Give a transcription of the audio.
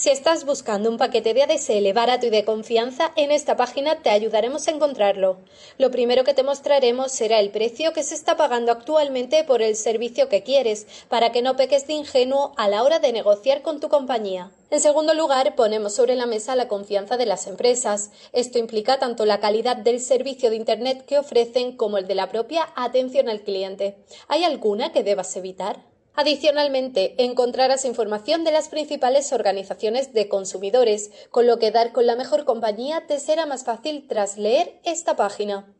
Si estás buscando un paquete de ADSL barato y de confianza, en esta página te ayudaremos a encontrarlo. Lo primero que te mostraremos será el precio que se está pagando actualmente por el servicio que quieres, para que no peques de ingenuo a la hora de negociar con tu compañía. En segundo lugar, ponemos sobre la mesa la confianza de las empresas. Esto implica tanto la calidad del servicio de Internet que ofrecen como el de la propia atención al cliente. ¿Hay alguna que debas evitar? Adicionalmente, encontrarás información de las principales organizaciones de consumidores, con lo que dar con la mejor compañía te será más fácil tras leer esta página.